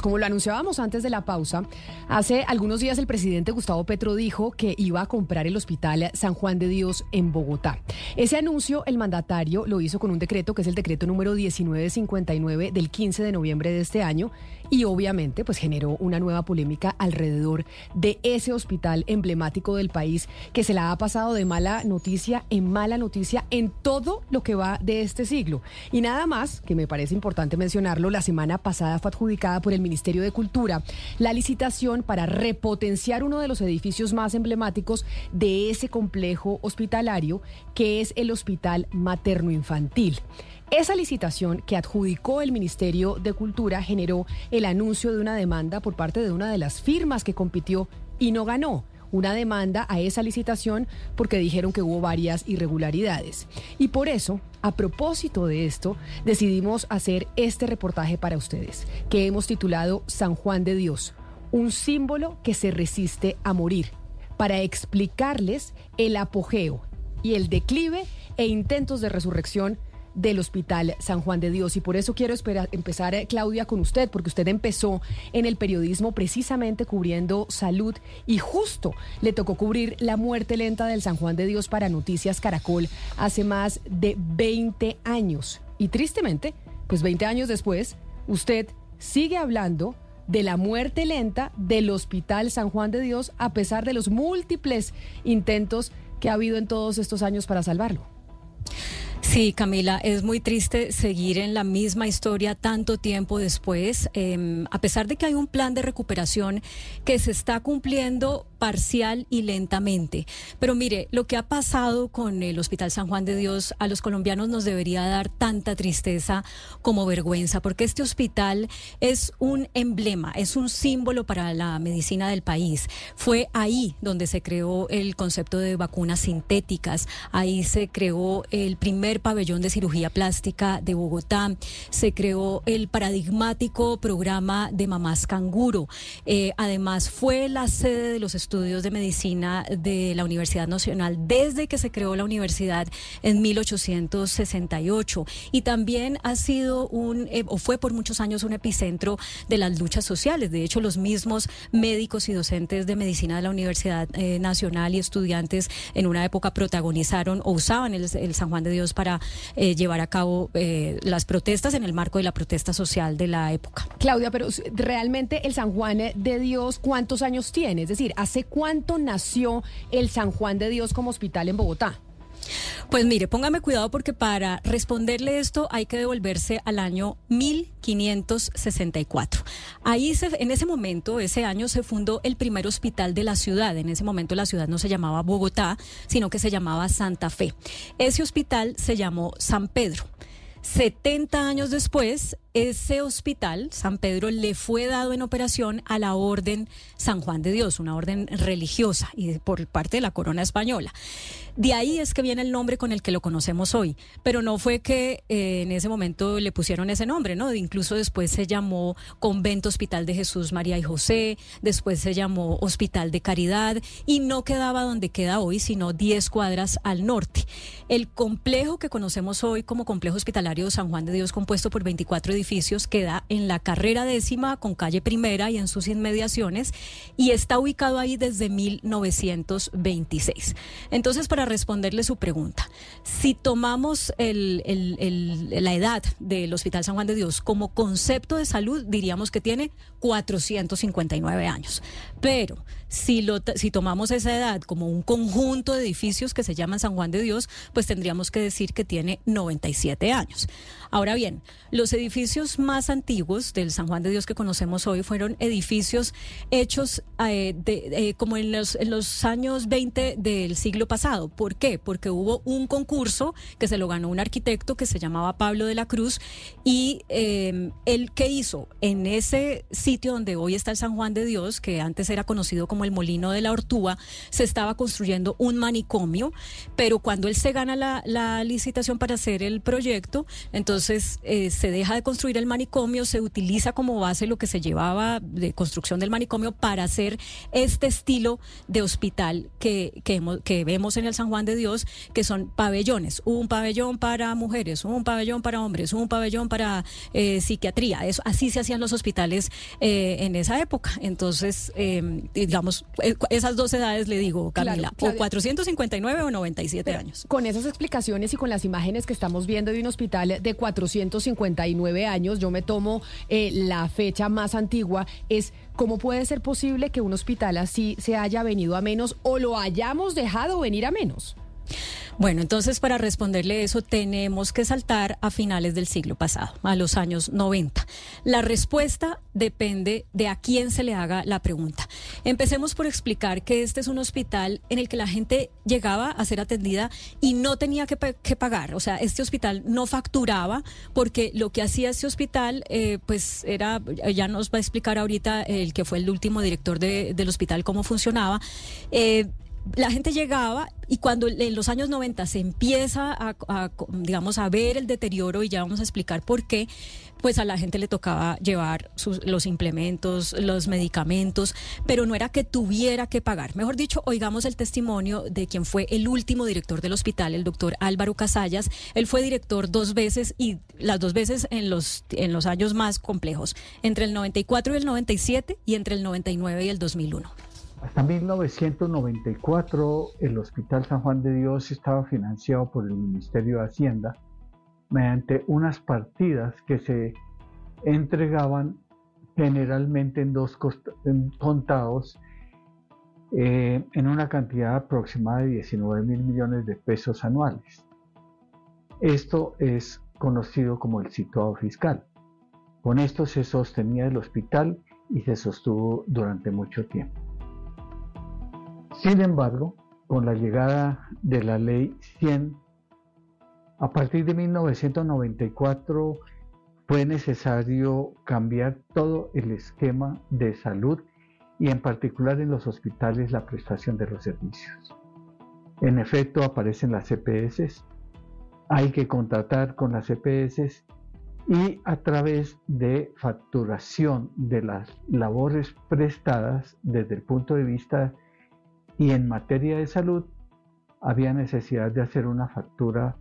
Como lo anunciábamos antes de la pausa, hace algunos días el presidente Gustavo Petro dijo que iba a comprar el hospital San Juan de Dios en Bogotá. Ese anuncio el mandatario lo hizo con un decreto que es el decreto número 1959 del 15 de noviembre de este año y obviamente pues generó una nueva polémica alrededor de ese hospital emblemático del país que se la ha pasado de mala noticia en mala noticia en todo lo que va de este siglo. Y nada más, que me parece importante mencionarlo, la semana pasada fue adjudicada por el Ministerio de Cultura la licitación para repotenciar uno de los edificios más emblemáticos de ese complejo hospitalario, que es el Hospital Materno Infantil. Esa licitación que adjudicó el Ministerio de Cultura generó el anuncio de una demanda por parte de una de las firmas que compitió y no ganó una demanda a esa licitación porque dijeron que hubo varias irregularidades. Y por eso, a propósito de esto, decidimos hacer este reportaje para ustedes, que hemos titulado San Juan de Dios, un símbolo que se resiste a morir, para explicarles el apogeo y el declive e intentos de resurrección del Hospital San Juan de Dios. Y por eso quiero empezar, eh, Claudia, con usted, porque usted empezó en el periodismo precisamente cubriendo salud y justo le tocó cubrir la muerte lenta del San Juan de Dios para Noticias Caracol hace más de 20 años. Y tristemente, pues 20 años después, usted sigue hablando de la muerte lenta del Hospital San Juan de Dios a pesar de los múltiples intentos que ha habido en todos estos años para salvarlo. Sí, Camila, es muy triste seguir en la misma historia tanto tiempo después, em, a pesar de que hay un plan de recuperación que se está cumpliendo parcial y lentamente. Pero mire, lo que ha pasado con el Hospital San Juan de Dios a los colombianos nos debería dar tanta tristeza como vergüenza, porque este hospital es un emblema, es un símbolo para la medicina del país. Fue ahí donde se creó el concepto de vacunas sintéticas, ahí se creó el primer pabellón de cirugía plástica de Bogotá, se creó el paradigmático programa de mamás canguro. Eh, además, fue la sede de los estudios de medicina de la Universidad Nacional desde que se creó la universidad en 1868 y también ha sido un eh, o fue por muchos años un epicentro de las luchas sociales. De hecho, los mismos médicos y docentes de medicina de la Universidad eh, Nacional y estudiantes en una época protagonizaron o usaban el, San Juan de Dios para eh, llevar a cabo las protestas en el marco de la protesta social de la época. Claudia, pero realmente el San Juan de Dios, ¿cuántos años tiene? Es decir, hace cuánto nació el San Juan de Dios como hospital en Bogotá? Pues mire, póngame cuidado porque para responderle esto hay que devolverse al año 1564. Ahí en ese momento, ese año se fundó el primer hospital de la ciudad. En ese momento la ciudad no se llamaba Bogotá, sino que se llamaba Santa Fe. Ese hospital se llamó San Pedro. 70 años después, ese hospital, San Pedro, le fue dado en operación a la Orden San Juan de Dios, una orden religiosa y por parte de la corona española. De ahí es que viene el nombre con el que lo conocemos hoy, pero no fue que eh, en ese momento le pusieron ese nombre, ¿no? Incluso después se llamó Convento Hospital de Jesús, María y José, después se llamó Hospital de Caridad y no quedaba donde queda hoy, sino 10 cuadras al norte. El complejo que conocemos hoy como Complejo Hospitalario San Juan de Dios, compuesto por 24 edificios, queda en la carrera décima con calle primera y en sus inmediaciones y está ubicado ahí desde 1926. Entonces, para responderle su pregunta. Si tomamos la edad del Hospital San Juan de Dios como concepto de salud, diríamos que tiene 459 años. Pero si, si tomamos esa edad como un conjunto de edificios que se llaman San Juan de Dios, pues tendríamos que decir que tiene 97 años. Ahora bien, los edificios más antiguos del San Juan de Dios que conocemos hoy fueron edificios hechos eh, de, como en los, en los años 20 del siglo pasado. ¿Por qué? Porque hubo un concurso que se lo ganó un arquitecto que se llamaba Pablo de la Cruz y eh, él que hizo en ese sitio donde hoy está el San Juan de Dios, que antes era conocido como el Molino de la Ortúa, se estaba construyendo un manicomio, pero cuando él se gana la, la licitación para hacer el proyecto, entonces eh, se deja de construir el manicomio se utiliza como base lo que se llevaba de construcción del manicomio para hacer este estilo de hospital que, que, vemos en el San Juan de Dios, que son pabellones. Un pabellón para mujeres, un pabellón para hombres, un pabellón para eh, psiquiatría. Eso, así se hacían los hospitales eh, en esa época. Entonces, eh, digamos, esas dos edades le digo, Camila, o 459 o 97 años. Con esas explicaciones y con las imágenes que estamos viendo de un hospital de 459 años, yo me tomo la fecha más antigua, es cómo puede ser posible que un hospital así se haya venido a menos o lo hayamos dejado venir a menos. Bueno, entonces para responderle eso tenemos que saltar a finales del siglo pasado, a los años 90. La respuesta depende de a quién se le haga la pregunta. Empecemos por explicar que este es un hospital en el que la gente llegaba a ser atendida y no tenía que, pagar. O sea, este hospital no facturaba porque lo que hacía este hospital, eh, pues era, ya nos va a explicar ahorita el que fue el último director del hospital cómo funcionaba. Eh, la gente llegaba y cuando en los años 90 se empieza a, digamos, a ver el deterioro, y ya vamos a explicar por qué, pues a la gente le tocaba llevar los implementos, los medicamentos, pero no era que tuviera que pagar. Mejor dicho, oigamos el testimonio de quien fue el último director del hospital, el doctor Álvaro Casallas. Él fue director dos veces y las dos veces en los, en los años más complejos, entre el 94 y el 97 y entre el 99 y el 2001. Hasta 1994 el Hospital San Juan de Dios estaba financiado por el Ministerio de Hacienda mediante unas partidas que se entregaban generalmente en dos contados eh, en una cantidad aproximada de 19 mil millones de pesos anuales. Esto es conocido como el situado fiscal. Con esto se sostenía el hospital y se sostuvo durante mucho tiempo. Sin embargo, con la llegada de la ley 100, a partir de 1994 fue necesario cambiar todo el esquema de salud y en particular en los hospitales la prestación de los servicios. En efecto, aparecen las CPS, hay que contratar con las CPS y a través de facturación de las labores prestadas desde el punto de vista y en materia de salud, había necesidad de hacer una factura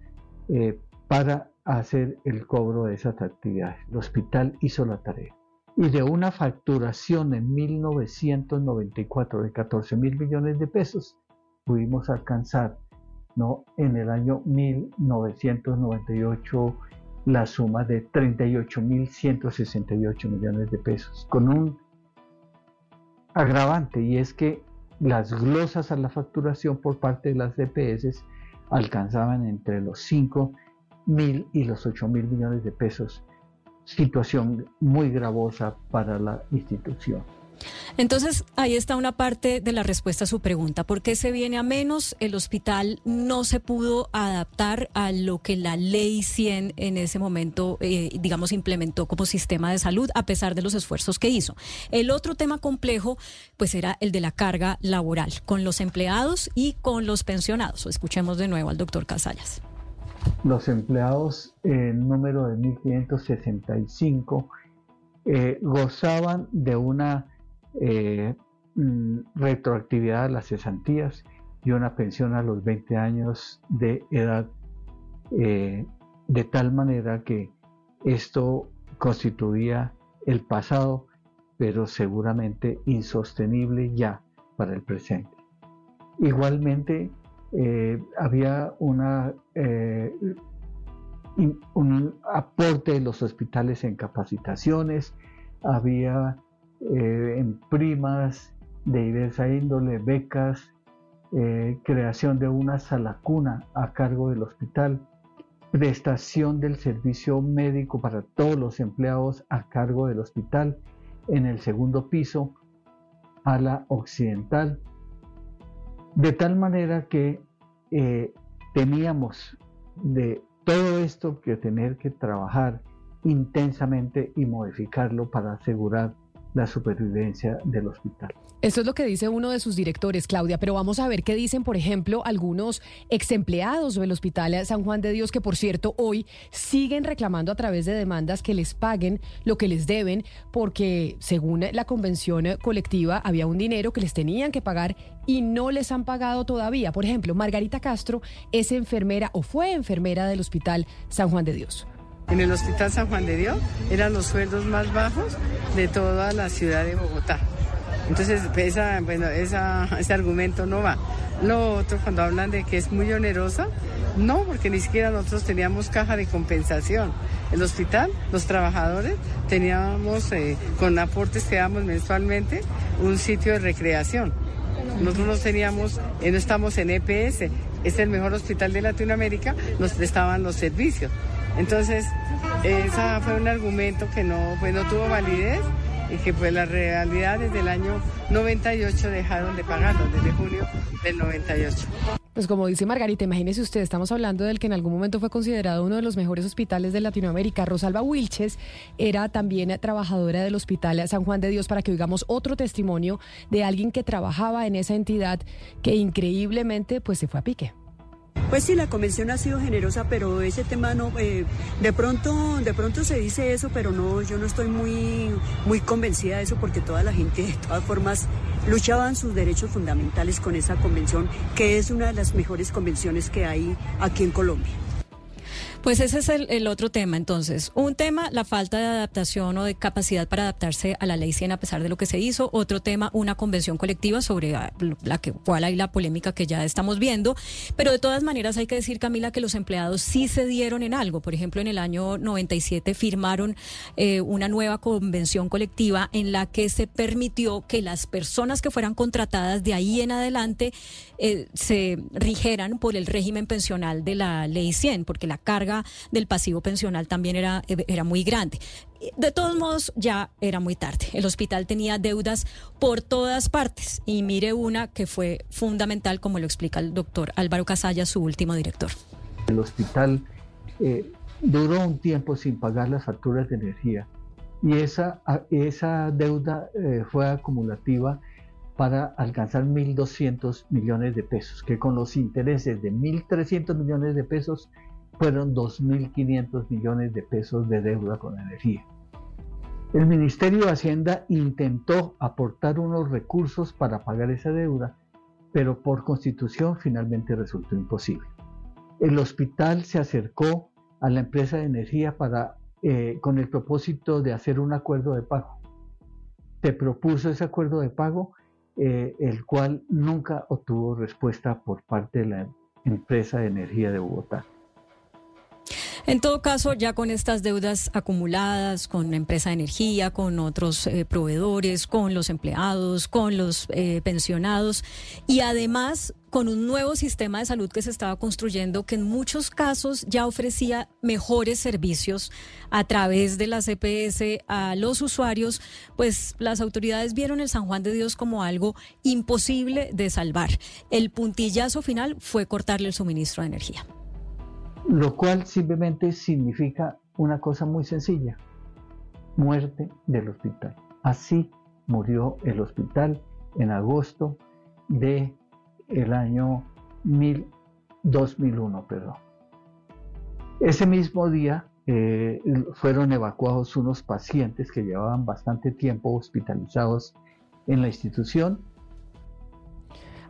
eh, para hacer el cobro de esas actividades. El hospital hizo la tarea. Y de una facturación en 1994 de 14 mil millones de pesos, pudimos alcanzar ¿no? en el año 1998 la suma de 38.168 millones de pesos, con un agravante y es que las glosas a la facturación por parte de las DPS alcanzaban entre los 5 mil y los 8 mil millones de pesos, situación muy gravosa para la institución. Entonces, ahí está una parte de la respuesta a su pregunta. ¿Por qué se viene a menos? El hospital no se pudo adaptar a lo que la ley 100 en ese momento, eh, digamos, implementó como sistema de salud, a pesar de los esfuerzos que hizo. El otro tema complejo, pues era el de la carga laboral, con los empleados y con los pensionados. Escuchemos de nuevo al doctor Casallas. Los empleados, en número de 1.565, eh, gozaban de una eh, mm, retroactividad a las cesantías y una pensión a los 20 años de edad, eh, de tal manera que esto constituía el pasado, pero seguramente insostenible ya para el presente. Igualmente, eh, había una, un aporte de los hospitales en capacitaciones, había eh, en primas de diversa índole, becas, eh, creación de una sala cuna a cargo del hospital, prestación del servicio médico para todos los empleados a cargo del hospital en el segundo piso, a la occidental, de tal manera que eh, teníamos de todo esto que tener que trabajar intensamente y modificarlo para asegurar la supervivencia del hospital. Esto es lo que dice uno de sus directores, Claudia, pero vamos a ver qué dicen, por ejemplo, algunos ex empleados del Hospital San Juan de Dios, que por cierto hoy siguen reclamando a través de demandas que les paguen lo que les deben, porque según la convención colectiva había un dinero que les tenían que pagar y no les han pagado todavía. Por ejemplo, Margarita Castro es enfermera o fue enfermera del Hospital San Juan de Dios. En el Hospital San Juan de Dios eran los sueldos más bajos de toda la ciudad de Bogotá. Entonces, esa, bueno, ese argumento no va. Lo otro, cuando hablan de que es muy onerosa, no, porque ni siquiera nosotros teníamos caja de compensación. El hospital, los trabajadores, teníamos, eh, con aportes que damos mensualmente, un sitio de recreación. Nosotros no teníamos, eh, no estamos en EPS, es el mejor hospital de Latinoamérica, nos prestaban los servicios. Entonces, ese fue un argumento que no, pues, no tuvo validez y que pues la realidad desde el año 98 dejaron de pagarlo, desde junio del 98. Pues como dice Margarita, imagínese usted, estamos hablando del que en algún momento fue considerado uno de los mejores hospitales de Latinoamérica. Rosalba Wilches era también trabajadora del Hospital San Juan de Dios para que oigamos otro testimonio de alguien que trabajaba en esa entidad que increíblemente pues se fue a pique. Pues sí, la convención ha sido generosa, pero ese tema no, eh, de pronto, de pronto se dice eso, pero no, yo no estoy muy, muy convencida de eso porque toda la gente de todas formas luchaban sus derechos fundamentales con esa convención, que es una de las mejores convenciones que hay aquí en Colombia. Pues ese es el, otro tema, entonces. Un tema, la falta de adaptación o de capacidad para adaptarse a la ley 100 a pesar de lo que se hizo. Otro tema, una convención colectiva sobre ah, la que, cuál hay la polémica que ya estamos viendo. Pero de todas maneras hay que decir, Camila, que los empleados sí se dieron en algo. Por ejemplo, en el año 97 firmaron eh, una nueva convención colectiva en la que se permitió que las personas que fueran contratadas de ahí en adelante eh, se rigeran por el régimen pensional de la ley 100, porque la del pasivo pensional también era, era muy grande. De todos modos, ya era muy tarde. El hospital tenía deudas por todas partes y mire una que fue fundamental, como lo explica el doctor Álvaro Casalla, su último director. El hospital eh, duró un tiempo sin pagar las facturas de energía y esa, esa deuda eh, fue acumulativa para alcanzar 1.200 millones de pesos, que con los intereses de 1.300 millones de pesos fueron 2.500 millones de pesos de deuda con energía. El Ministerio de Hacienda intentó aportar unos recursos para pagar esa deuda, pero por constitución finalmente resultó imposible. El hospital se acercó a la empresa de energía para, eh, con el propósito de hacer un acuerdo de pago. Se propuso ese acuerdo de pago, eh, el cual nunca obtuvo respuesta por parte de la empresa de energía de Bogotá. En todo caso, ya con estas deudas acumuladas con la empresa de energía, con otros eh, proveedores, con los empleados, con los eh, pensionados y además con un nuevo sistema de salud que se estaba construyendo que en muchos casos ya ofrecía mejores servicios a través de la CPS a los usuarios, pues las autoridades vieron el San Juan de Dios como algo imposible de salvar. El puntillazo final fue cortarle el suministro de energía lo cual simplemente significa una cosa muy sencilla, muerte del hospital. Así murió el hospital en agosto de el año 2001, perdón. Ese mismo día eh, fueron evacuados unos pacientes que llevaban bastante tiempo hospitalizados en la institución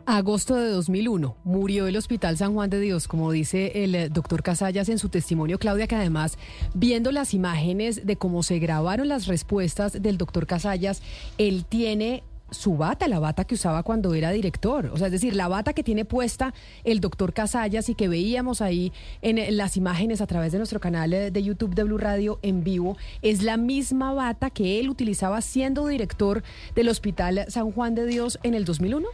Agosto de 2001 murió el Hospital San Juan de Dios, como dice el eh, doctor Casallas en su testimonio, Claudia, que además, viendo las imágenes de cómo se grabaron las respuestas del doctor Casallas, él tiene su bata, la bata que usaba cuando era director. O sea, es decir, la bata que tiene puesta el doctor Casallas y que veíamos ahí en las imágenes a través de nuestro canal eh, de YouTube de Blue Radio en vivo, es la misma bata que él utilizaba siendo director del Hospital San Juan de Dios en el 2001.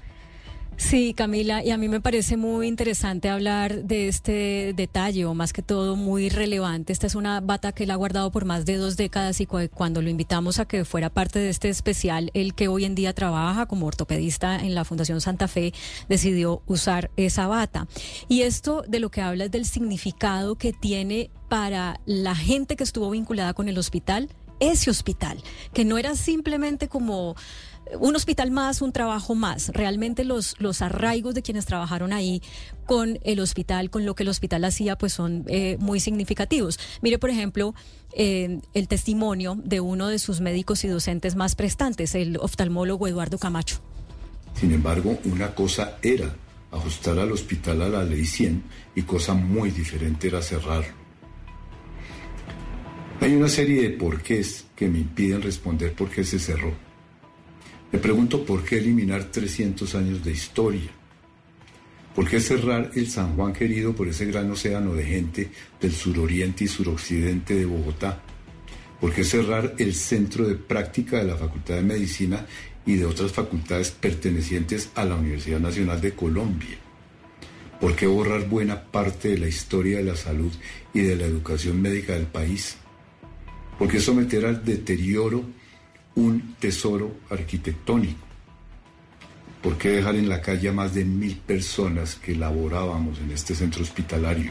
Sí, Camila, y a mí me parece muy interesante hablar de este detalle, o más que todo muy relevante. Esta es una bata que él ha guardado por más de dos décadas y cuando lo invitamos a que fuera parte de este especial, el que hoy en día trabaja como ortopedista en la Fundación Santa Fe, decidió usar esa bata. Y esto de lo que habla es del significado que tiene para la gente que estuvo vinculada con el hospital ese hospital, que no era simplemente como un hospital más, un trabajo más. Realmente los, los arraigos de quienes trabajaron ahí con el hospital, con lo que el hospital hacía, pues son eh, muy significativos. Mire, por ejemplo, eh, el testimonio de uno de sus médicos y docentes más prestantes, el oftalmólogo Eduardo Camacho. Sin embargo, una cosa era ajustar al hospital a la ley 100 y cosa muy diferente era cerrarlo. Hay una serie de porqués que me impiden responder por qué se cerró. Me pregunto por qué eliminar 300 años de historia. ¿Por qué cerrar el San Juan querido por ese gran océano de gente del suroriente y suroccidente de Bogotá? ¿Por qué cerrar el centro de práctica de la Facultad de Medicina y de otras facultades pertenecientes a la Universidad Nacional de Colombia? ¿Por qué borrar buena parte de la historia de la salud y de la educación médica del país? ¿Por qué someter al deterioro un tesoro arquitectónico. ¿Por qué dejar en la calle a más de mil personas que laborábamos en este centro hospitalario?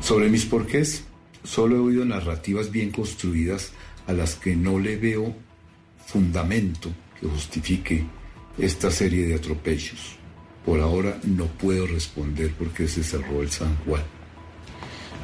Sobre mis porqués, solo he oído narrativas bien construidas a las que no le veo fundamento que justifique esta serie de atropellos. Por ahora no puedo responder por qué se cerró el San Juan.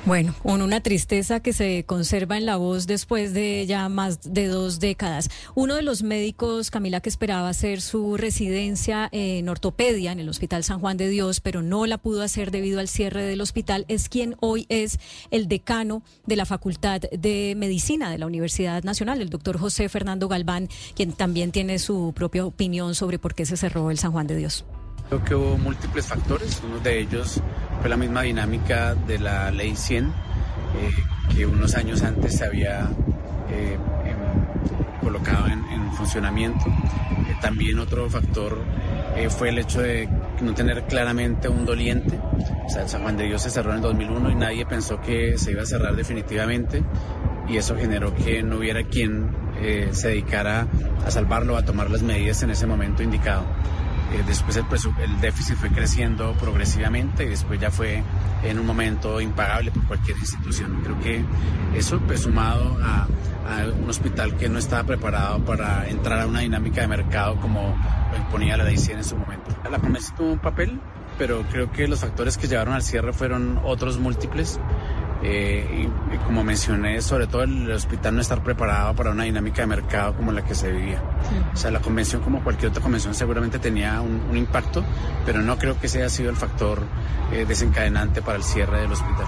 Bueno, con una tristeza que se conserva en la voz después de ya más de dos décadas. Uno de los médicos, Camila, que esperaba hacer su residencia en ortopedia en el Hospital San Juan de Dios, pero no la pudo hacer debido al cierre del hospital, es quien hoy es el decano de la Facultad de Medicina de la Universidad Nacional, el doctor José Fernando Galván, quien también tiene su propia opinión sobre por qué se cerró el San Juan de Dios. Creo que hubo múltiples factores. Uno de ellos fue la misma dinámica de la ley 100, eh, que unos años antes se había eh, em, colocado en, funcionamiento. Eh, también otro factor fue el hecho de no tener claramente un doliente. O sea, San Juan de Dios se cerró en el 2001 y nadie pensó que se iba a cerrar definitivamente y eso generó que no hubiera quien se dedicara a salvarlo, a tomar las medidas en ese momento indicado. Eh, después el, déficit fue creciendo progresivamente y después ya fue en un momento impagable por cualquier institución. Creo que eso, pues, sumado a, un hospital que no estaba preparado para entrar a una dinámica de mercado como lo imponía la ley en su momento. La promesa tuvo un papel, pero creo que los factores que llevaron al cierre fueron otros múltiples. Eh, y, como mencioné, sobre todo el hospital no estar preparado para una dinámica de mercado como la que se vivía. O sea, la convención, como cualquier otra convención, seguramente tenía un, impacto, pero no creo que ese haya sido el factor eh, desencadenante para el cierre del hospital.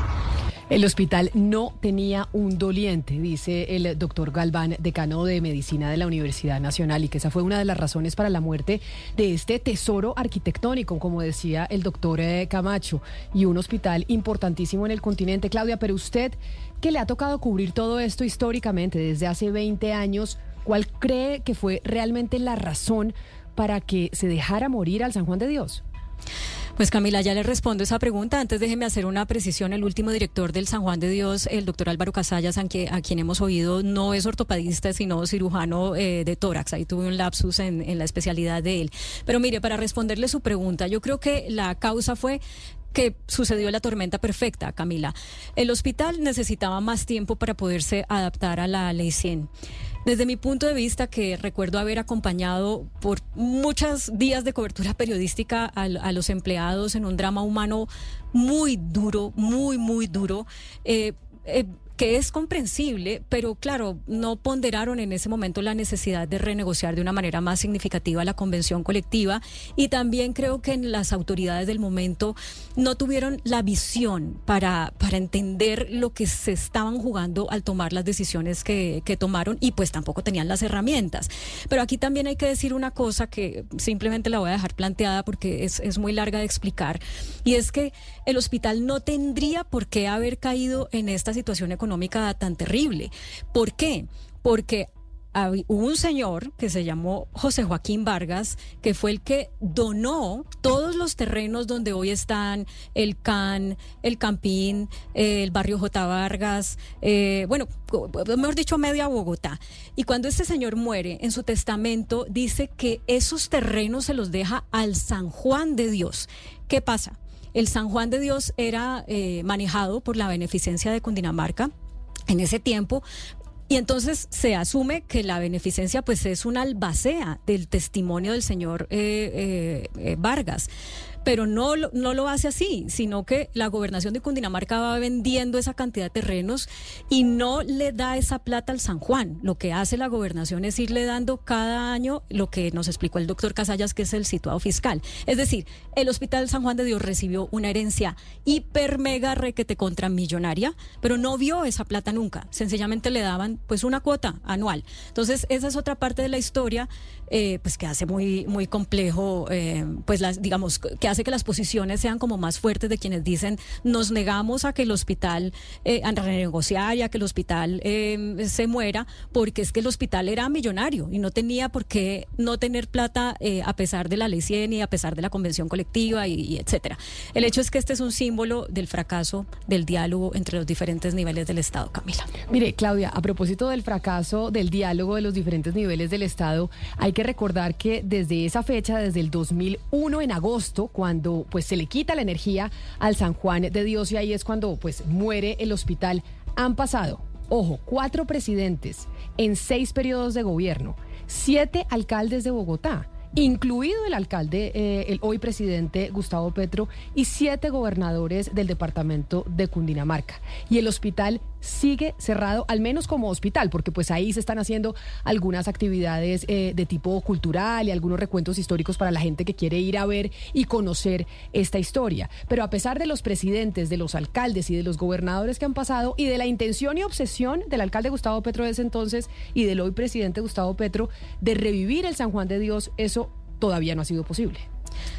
El hospital no tenía un doliente, dice el doctor Galván, decano de medicina de la Universidad Nacional, y que esa fue una de las razones para la muerte de este tesoro arquitectónico, como decía el doctor eh, Camacho, y un hospital importantísimo en el continente. Claudia, pero usted, que le ha tocado cubrir todo esto históricamente desde hace 20 años, ¿cuál cree que fue realmente la razón para que se dejara morir al San Juan de Dios? Pues Camila, ya le respondo esa pregunta. Antes déjeme hacer una precisión. El último director del San Juan de Dios, el doctor Álvaro Casallas, a quien hemos oído, no es ortopedista, sino cirujano eh, de tórax. Ahí tuve un lapsus en, en la especialidad de él. Pero mire, para responderle su pregunta, yo creo que la causa fue que sucedió la tormenta perfecta, Camila. El hospital necesitaba más tiempo para poderse adaptar a la ley 100. Desde mi punto de vista, que recuerdo haber acompañado por muchos días de cobertura periodística a, los empleados en un drama humano muy duro, muy, muy duro, eh, eh, que es comprensible, pero claro, no ponderaron en ese momento la necesidad de renegociar de una manera más significativa la convención colectiva y también creo que en las autoridades del momento no tuvieron la visión para, para entender lo que se estaban jugando al tomar las decisiones que, que tomaron y pues tampoco tenían las herramientas. Pero aquí también hay que decir una cosa que simplemente la voy a dejar planteada porque es, es muy larga de explicar y es que el hospital no tendría por qué haber caído en esta situación económica económica tan terrible. ¿Por qué? Porque hubo un señor que se llamó José Joaquín Vargas, que fue el que donó todos los terrenos donde hoy están el CAN, el Campín, el barrio J. Vargas, eh, bueno, mejor dicho, media Bogotá. Y cuando este señor muere, en su testamento dice que esos terrenos se los deja al San Juan de Dios. ¿Qué pasa? El San Juan de Dios era eh, manejado por la beneficencia de Cundinamarca. En ese tiempo Y entonces se asume que la beneficencia pues es una albacea del testimonio del señor eh, eh, Vargas pero no, no lo hace así, sino que la gobernación de Cundinamarca va vendiendo esa cantidad de terrenos y no le da esa plata al San Juan. Lo que hace la gobernación es irle dando cada año lo que nos explicó el doctor Casallas, que es el situado fiscal. Es decir, el Hospital San Juan de Dios recibió una herencia hiper mega requete contra millonaria, pero no vio esa plata nunca. Sencillamente le daban pues una cuota anual. Entonces, esa es otra parte de la historia, eh, pues que hace muy, muy complejo, eh, pues las, digamos, que hace que las posiciones sean como más fuertes de quienes dicen nos negamos a que el hospital, eh, a renegociar y a que el hospital eh, se muera, porque es que el hospital era millonario y no tenía por qué no tener plata eh, a pesar de la ley 100 y a pesar de la convención colectiva y, etcétera. El hecho es que este es un símbolo del fracaso del diálogo entre los diferentes niveles del Estado, Camila. Mire, Claudia, a propósito del fracaso del diálogo de los diferentes niveles del Estado, hay que recordar que desde esa fecha, desde el 2001 en agosto, cuando cuando pues se le quita la energía al San Juan de Dios y ahí es cuando pues muere el hospital. Han pasado, ojo, cuatro presidentes en seis periodos de gobierno, siete alcaldes de Bogotá incluido el alcalde, eh, el hoy presidente Gustavo Petro, y siete gobernadores del departamento de Cundinamarca. Y el hospital sigue cerrado, al menos como hospital, porque pues ahí se están haciendo algunas actividades eh, de tipo cultural y algunos recuentos históricos para la gente que quiere ir a ver y conocer esta historia. Pero a pesar de los presidentes, de los alcaldes y de los gobernadores que han pasado y de la intención y obsesión del alcalde Gustavo Petro de ese entonces y del hoy presidente Gustavo Petro de revivir el San Juan de Dios, eso todavía no ha sido posible.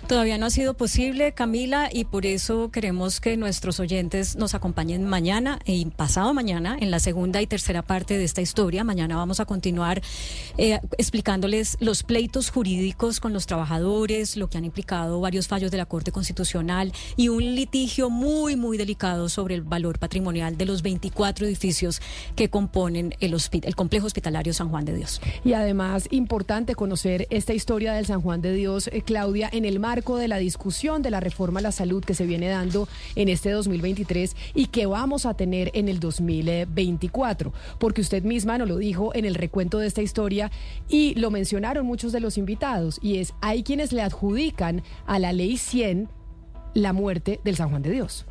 Todavía no ha sido posible, Camila, y por eso queremos que nuestros oyentes nos acompañen mañana y pasado mañana en la segunda y tercera parte de esta historia. Mañana vamos a continuar eh, explicándoles los pleitos jurídicos con los trabajadores, lo que han implicado varios fallos de la Corte Constitucional y un litigio muy, muy delicado sobre el valor patrimonial de los 24 edificios que componen el, el complejo hospitalario San Juan de Dios. Y además, importante conocer esta historia del San Juan de Dios, eh, Claudia, en el marco de la discusión de la reforma a la salud que se viene dando en este 2023 y que vamos a tener en el 2024. Porque usted misma nos lo dijo en el recuento de esta historia y lo mencionaron muchos de los invitados, y es, hay quienes le adjudican a la ley 100 la muerte del San Juan de Dios.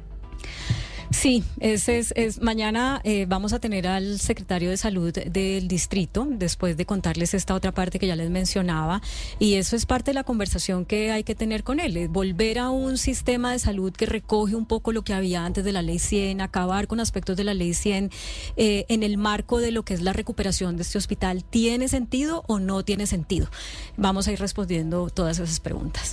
Sí, ese es, mañana eh, vamos a tener al secretario de salud del distrito después de contarles esta otra parte que ya les mencionaba y eso es parte de la conversación que hay que tener con él, volver a un sistema de salud que recoge un poco lo que había antes de la ley 100, acabar con aspectos de la ley 100 eh, en el marco de lo que es la recuperación de este hospital, ¿tiene sentido o no tiene sentido? Vamos a ir respondiendo todas esas preguntas.